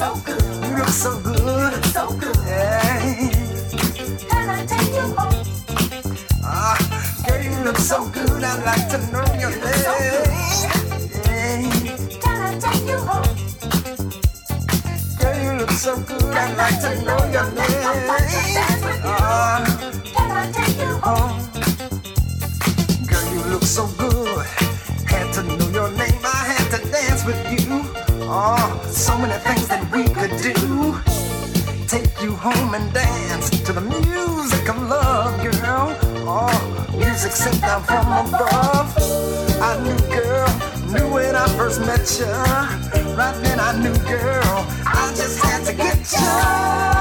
so good. You look so good. So good. Yeah. Can I take you home? Ah, girl, you look so good. I'd like to know your you name. So yeah. Can I take you home? Girl, you look so good. I'd like to know your name. Ah, uh, can I take you home? Girl, you look so good. Had to know your name. I had to dance with you. Oh, so many things that we could do. Take you home and dance to the music of love, girl. Oh, music sent down from above. I knew, girl, knew when I first met you. Right then I knew, girl, I just had to get you.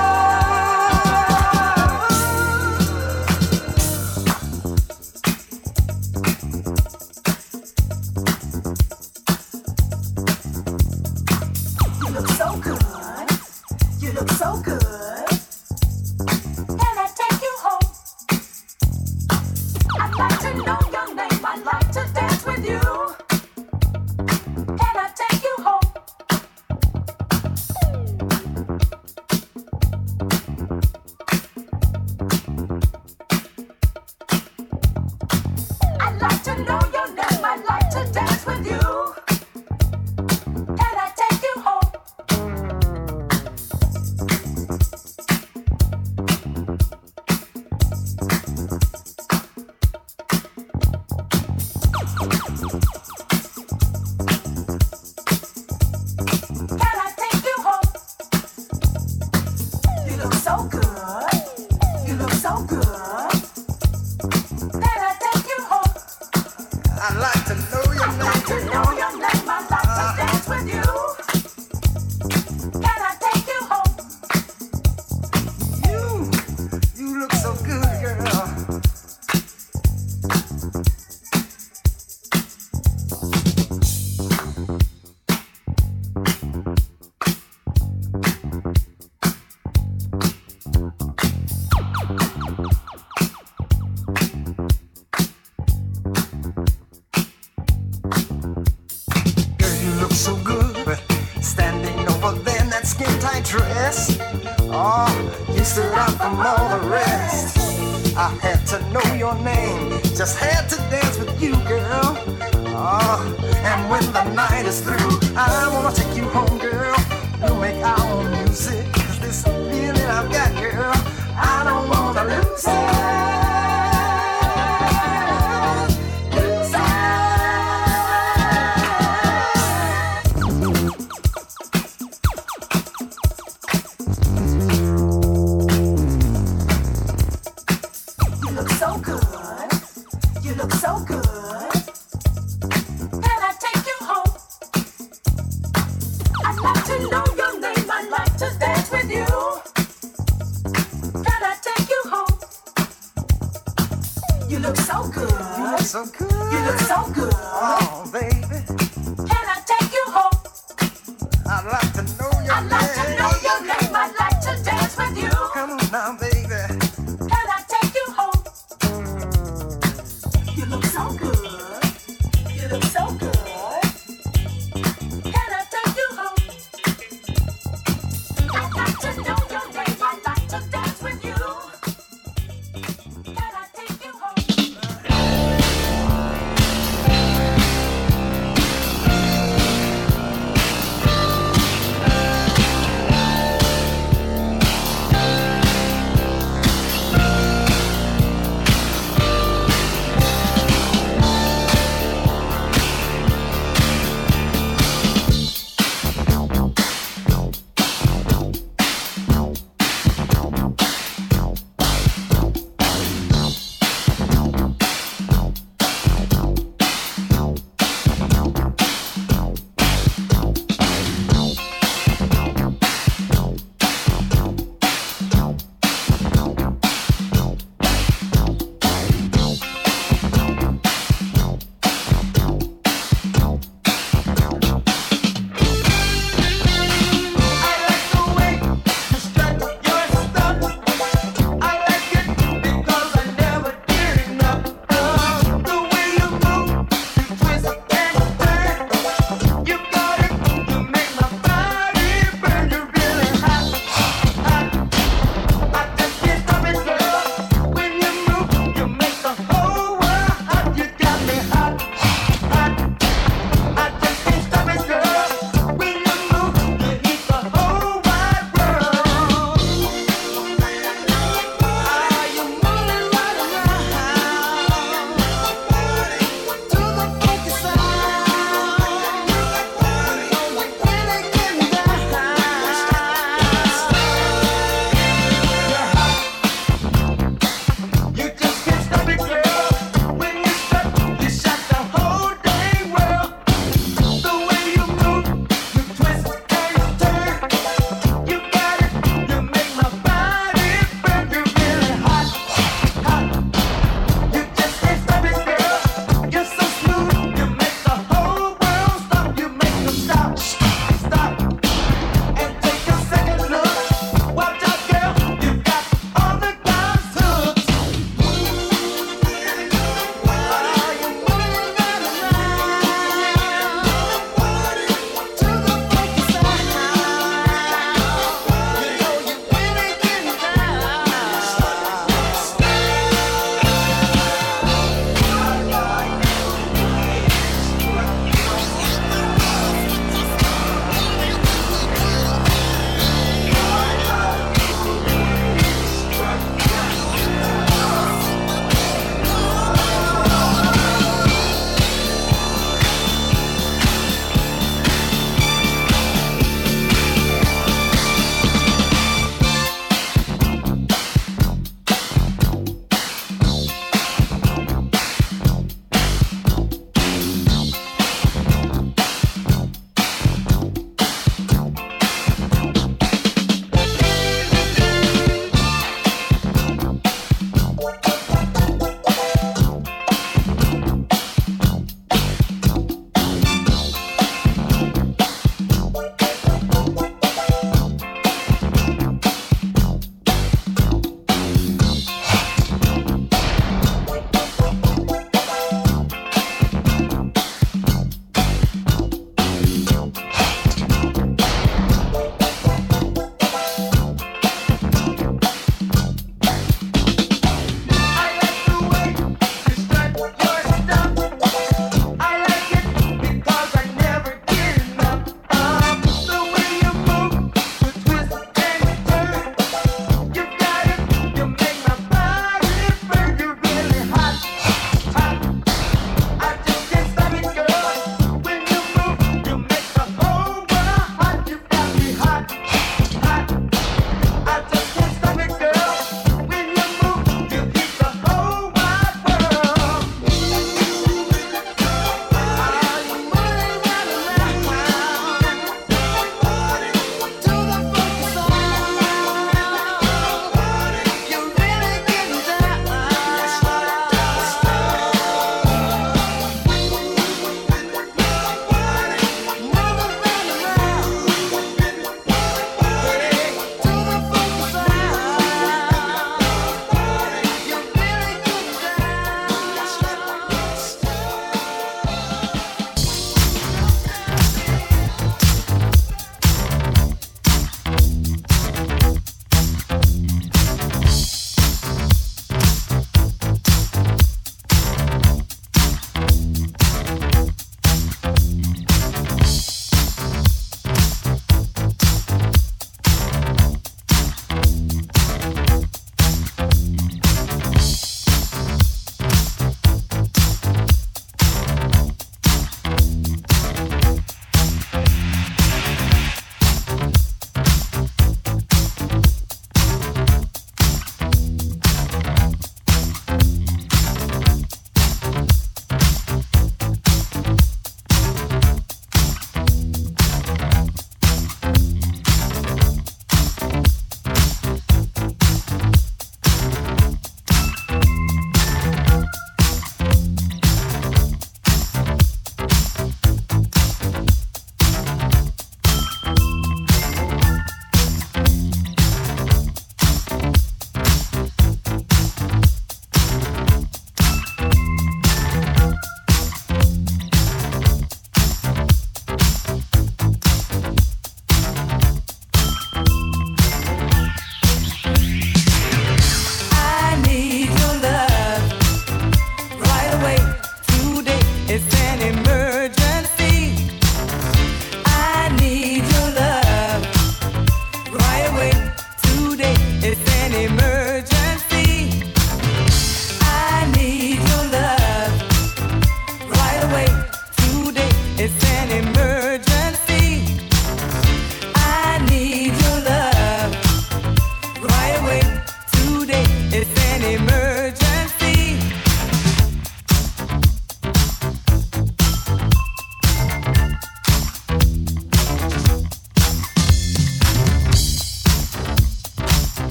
Look so good.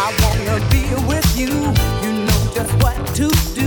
I wanna be with you. You know just what to do.